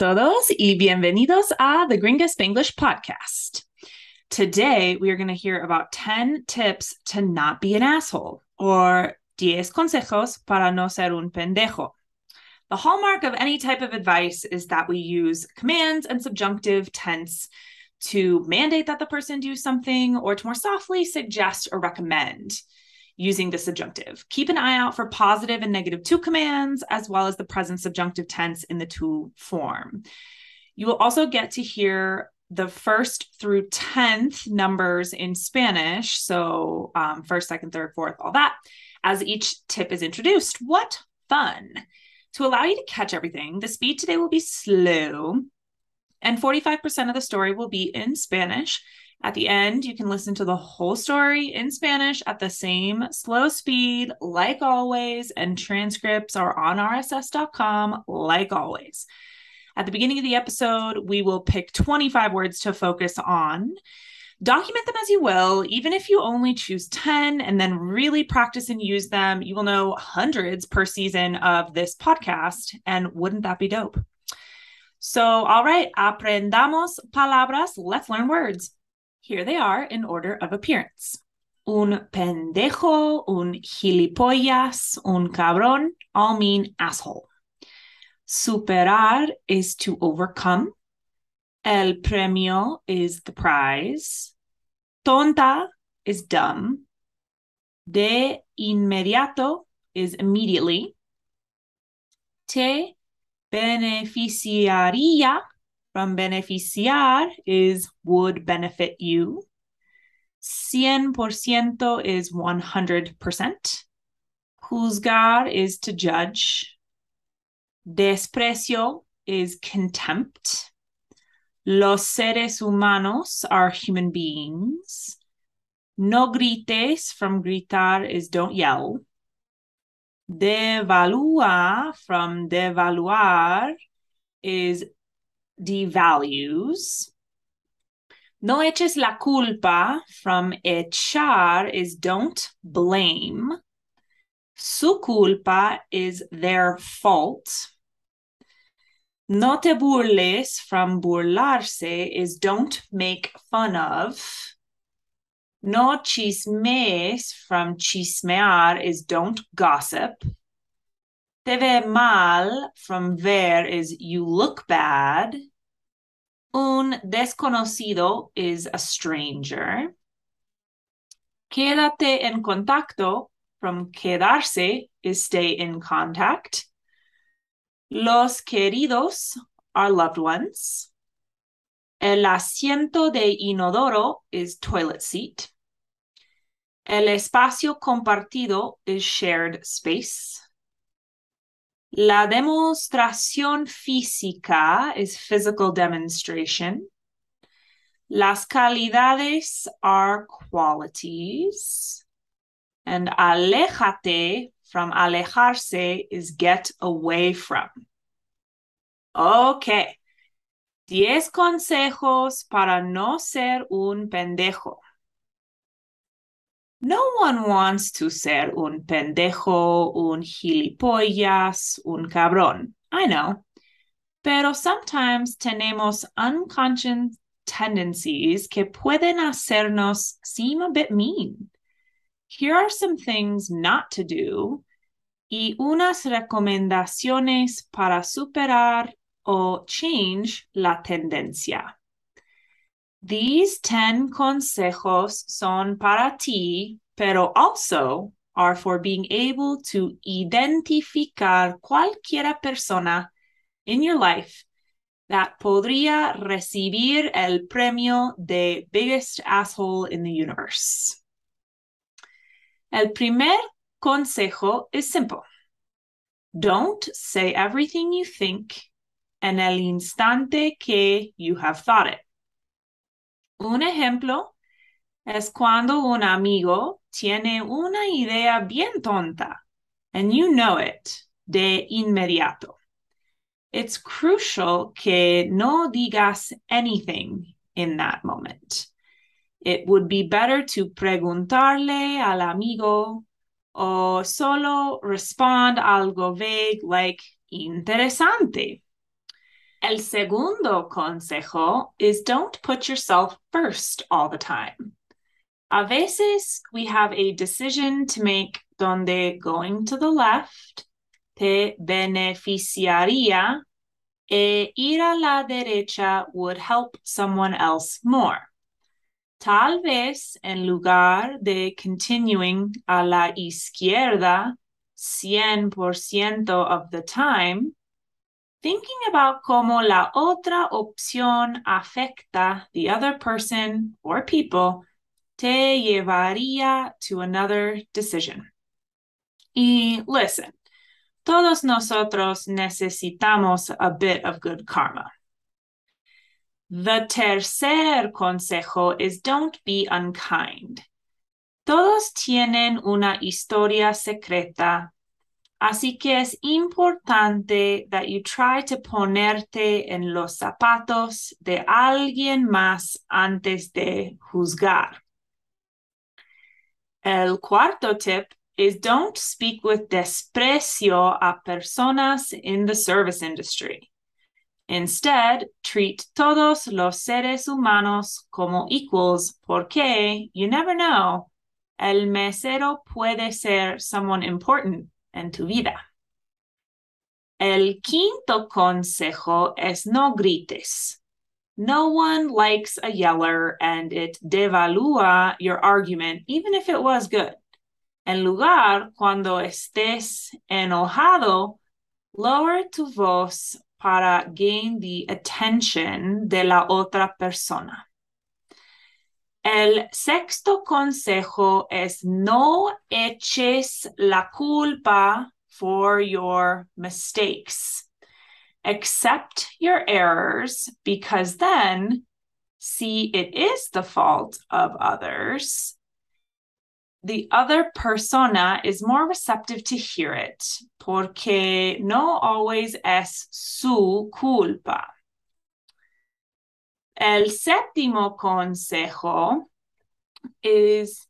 Todos y bienvenidos a the Gringa Spanglish podcast. Today, we are going to hear about 10 tips to not be an asshole or 10 consejos para no ser un pendejo. The hallmark of any type of advice is that we use commands and subjunctive tense to mandate that the person do something or to more softly suggest or recommend using the subjunctive. Keep an eye out for positive and negative to commands, as well as the present subjunctive tense in the to form. You will also get to hear the first through 10th numbers in Spanish. So, um, first, second, third, fourth, all that, as each tip is introduced. What fun! To allow you to catch everything, the speed today will be slow, and 45% of the story will be in Spanish at the end, you can listen to the whole story in Spanish at the same slow speed, like always, and transcripts are on rss.com, like always. At the beginning of the episode, we will pick 25 words to focus on. Document them as you will, even if you only choose 10 and then really practice and use them, you will know hundreds per season of this podcast. And wouldn't that be dope? So, all right, aprendamos palabras. Let's learn words. Here they are in order of appearance. Un pendejo, un gilipollas, un cabrón all mean asshole. Superar is to overcome. El premio is the prize. Tonta is dumb. De inmediato is immediately. Te beneficiaría from beneficiar is would benefit you. Cien por ciento is 100%. Juzgar is to judge. Desprecio is contempt. Los seres humanos are human beings. No grites from gritar is don't yell. Devalúa from devaluar is devalues. No eches la culpa from echar is don't blame. Su culpa is their fault. No te burles from burlarse is don't make fun of. No chismes from chismear is don't gossip. Te ve mal from ver is you look bad. Un desconocido is a stranger. Quédate en contacto from quedarse is stay in contact. Los queridos are loved ones. El asiento de inodoro is toilet seat. El espacio compartido is shared space. La demostración física is physical demonstration. Las calidades are qualities. And aléjate from alejarse is get away from. Okay. Diez consejos para no ser un pendejo. No one wants to ser un pendejo, un gilipollas, un cabrón. I know. Pero sometimes tenemos unconscious tendencies que pueden hacernos seem a bit mean. Here are some things not to do y unas recomendaciones para superar o change la tendencia. These 10 consejos son para ti, pero also are for being able to identificar cualquiera persona in your life that podría recibir el premio de biggest asshole in the universe. El primer consejo is simple. Don't say everything you think en el instante que you have thought it. Un ejemplo es cuando un amigo tiene una idea bien tonta and you know it de inmediato. It's crucial que no digas anything in that moment. It would be better to preguntarle al amigo o solo respond algo vague like interesante El segundo consejo is don't put yourself first all the time. A veces we have a decision to make donde going to the left te beneficiaría e ir a la derecha would help someone else more. Tal vez en lugar de continuing a la izquierda 100% of the time, thinking about cómo la otra opción afecta the other person or people te llevaría to another decision. Y listen, todos nosotros necesitamos a bit of good karma. The tercer consejo is don't be unkind. Todos tienen una historia secreta, así que es importante that you try to ponerte en los zapatos de alguien más antes de juzgar. El cuarto tip is don't speak with desprecio a personas in the service industry. Instead, treat todos los seres humanos como equals porque you never know, el mesero puede ser someone important en tu vida. El quinto consejo es no grites. No one likes a yeller and it devalúa your argument, even if it was good. En lugar, cuando estés enojado, lower tu voz para gain the attention de la otra persona. El sexto consejo es no eches la culpa for your mistakes. Accept your errors because then see it is the fault of others the other persona is more receptive to hear it porque no always es su culpa. El séptimo consejo is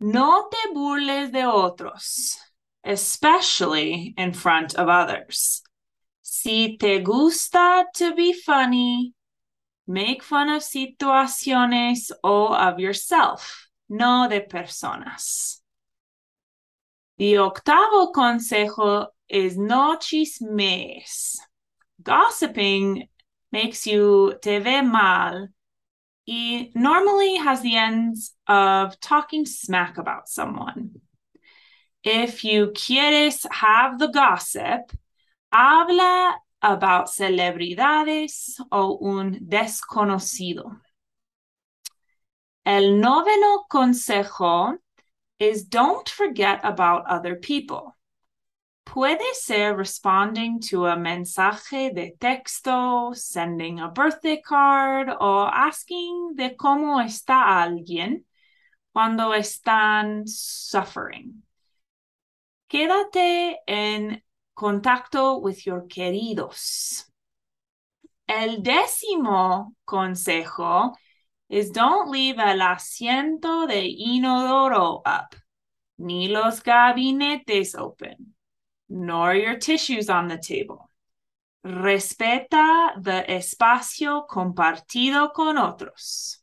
no te burles de otros, especially in front of others. Si te gusta to be funny, make fun of situaciones or of yourself no de personas. The octavo consejo is no chismes. Gossiping makes you te ve mal y normally has the ends of talking smack about someone. If you quieres have the gossip, habla about celebridades o un desconocido. El noveno consejo is don't forget about other people. Puede ser responding to a mensaje de texto, sending a birthday card, o asking de cómo está alguien cuando están suffering. Quédate en contacto with your queridos. El décimo consejo is don't leave el asiento de inodoro up, ni los gabinetes open, nor your tissues on the table. Respeta the espacio compartido con otros.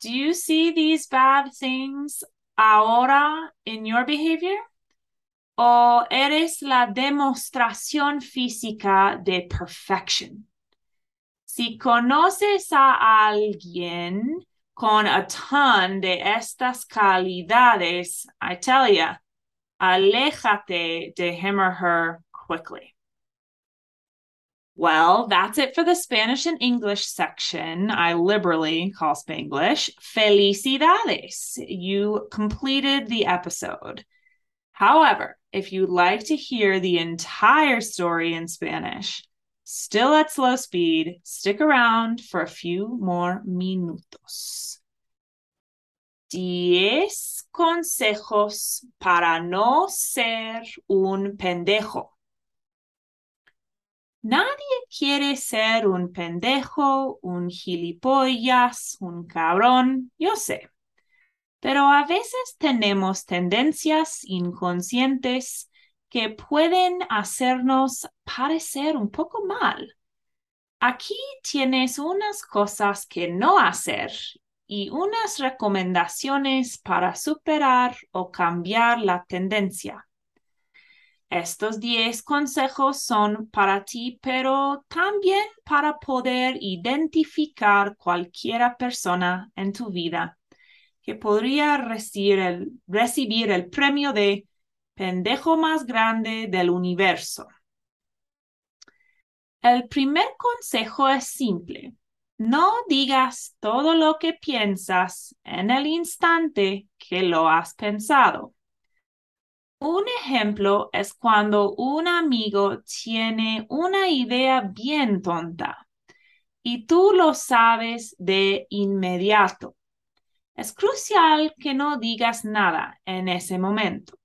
Do you see these bad things ahora in your behavior? ¿O eres la demostración física de perfection? Si conoces a alguien con a ton de estas calidades, I tell ya, aléjate de him or her quickly. Well, that's it for the Spanish and English section. I liberally call Spanglish. Felicidades! You completed the episode. However, if you'd like to hear the entire story in Spanish, Still at slow speed, stick around for a few more minutos. Diez consejos para no ser un pendejo. Nadie quiere ser un pendejo, un gilipollas, un cabrón, yo sé. Pero a veces tenemos tendencias inconscientes que pueden hacernos parecer un poco mal. Aquí tienes unas cosas que no hacer y unas recomendaciones para superar o cambiar la tendencia. Estos 10 consejos son para ti, pero también para poder identificar cualquiera persona en tu vida que podría recibir el, recibir el premio de pendejo más grande del universo. El primer consejo es simple. No digas todo lo que piensas en el instante que lo has pensado. Un ejemplo es cuando un amigo tiene una idea bien tonta y tú lo sabes de inmediato. Es crucial que no digas nada en ese momento.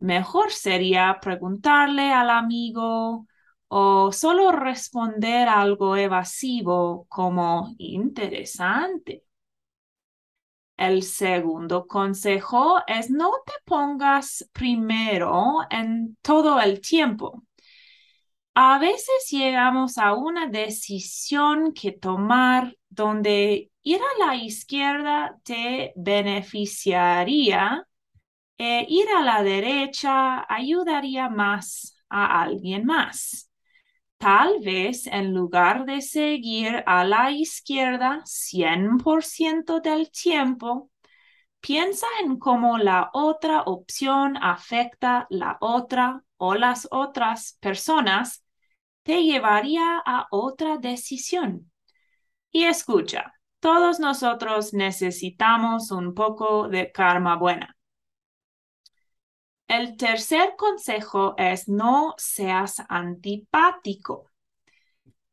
Mejor sería preguntarle al amigo o solo responder algo evasivo como interesante. El segundo consejo es no te pongas primero en todo el tiempo. A veces llegamos a una decisión que tomar donde ir a la izquierda te beneficiaría e ir a la derecha ayudaría más a alguien más. Tal vez en lugar de seguir a la izquierda 100% del tiempo, piensa en cómo la otra opción afecta la otra o las otras personas, te llevaría a otra decisión. Y escucha, todos nosotros necesitamos un poco de karma buena. El tercer consejo es no seas antipático.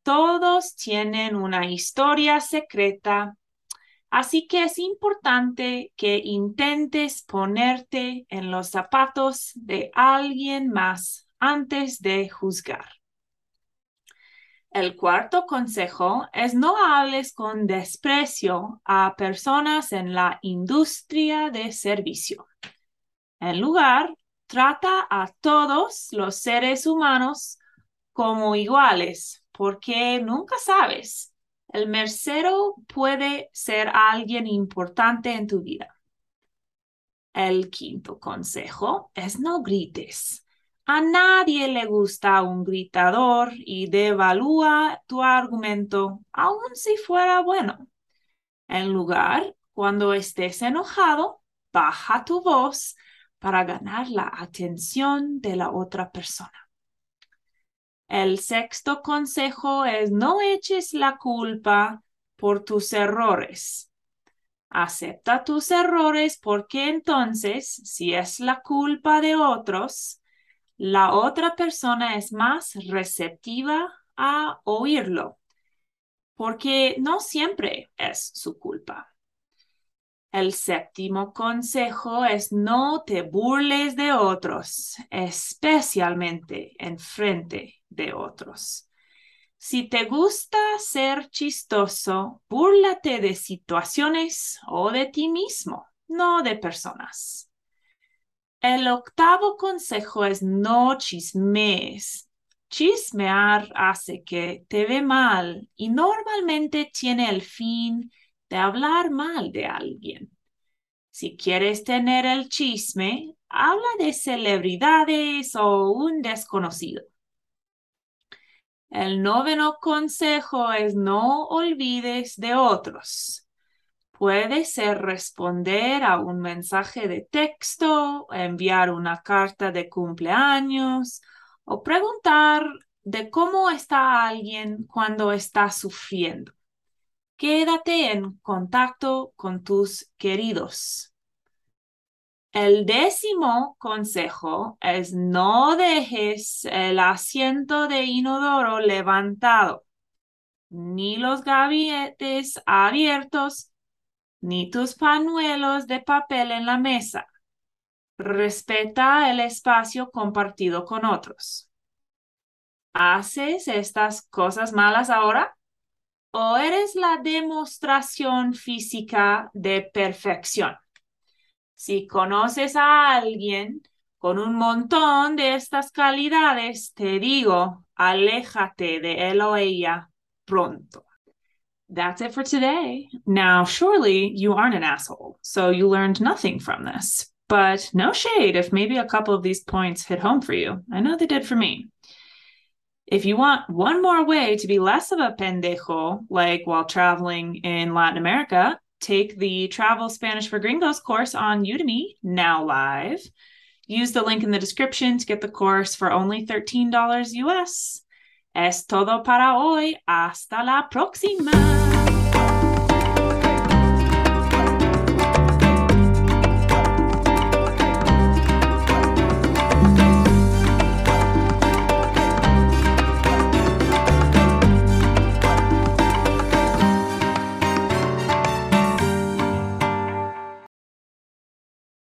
Todos tienen una historia secreta, así que es importante que intentes ponerte en los zapatos de alguien más antes de juzgar. El cuarto consejo es no hables con desprecio a personas en la industria de servicio. En lugar, trata a todos los seres humanos como iguales, porque nunca sabes. El mercero puede ser alguien importante en tu vida. El quinto consejo es no grites. A nadie le gusta un gritador y devalúa tu argumento, aun si fuera bueno. En lugar, cuando estés enojado, baja tu voz para ganar la atención de la otra persona. El sexto consejo es no eches la culpa por tus errores. Acepta tus errores porque entonces, si es la culpa de otros, la otra persona es más receptiva a oírlo, porque no siempre es su culpa. El séptimo consejo es no te burles de otros, especialmente en frente de otros. Si te gusta ser chistoso, búrlate de situaciones o de ti mismo, no de personas. El octavo consejo es no chismees. Chismear hace que te ve mal y normalmente tiene el fin de hablar mal de alguien. Si quieres tener el chisme, habla de celebridades o un desconocido. El noveno consejo es no olvides de otros. Puede ser responder a un mensaje de texto, enviar una carta de cumpleaños o preguntar de cómo está alguien cuando está sufriendo. Quédate en contacto con tus queridos. El décimo consejo es no dejes el asiento de inodoro levantado, ni los gabinetes abiertos, ni tus pañuelos de papel en la mesa. Respeta el espacio compartido con otros. ¿Haces estas cosas malas ahora? O eres la demostración física de perfección. Si conoces a alguien Con un montón de estas calidades, te digo, aléjate de él o ella pronto. That's it for today. Now, surely you aren't an asshole, so you learned nothing from this. But no shade if maybe a couple of these points hit home for you. I know they did for me. If you want one more way to be less of a pendejo, like while traveling in Latin America, take the Travel Spanish for Gringos course on Udemy, now live. Use the link in the description to get the course for only $13 US. Es todo para hoy. Hasta la próxima.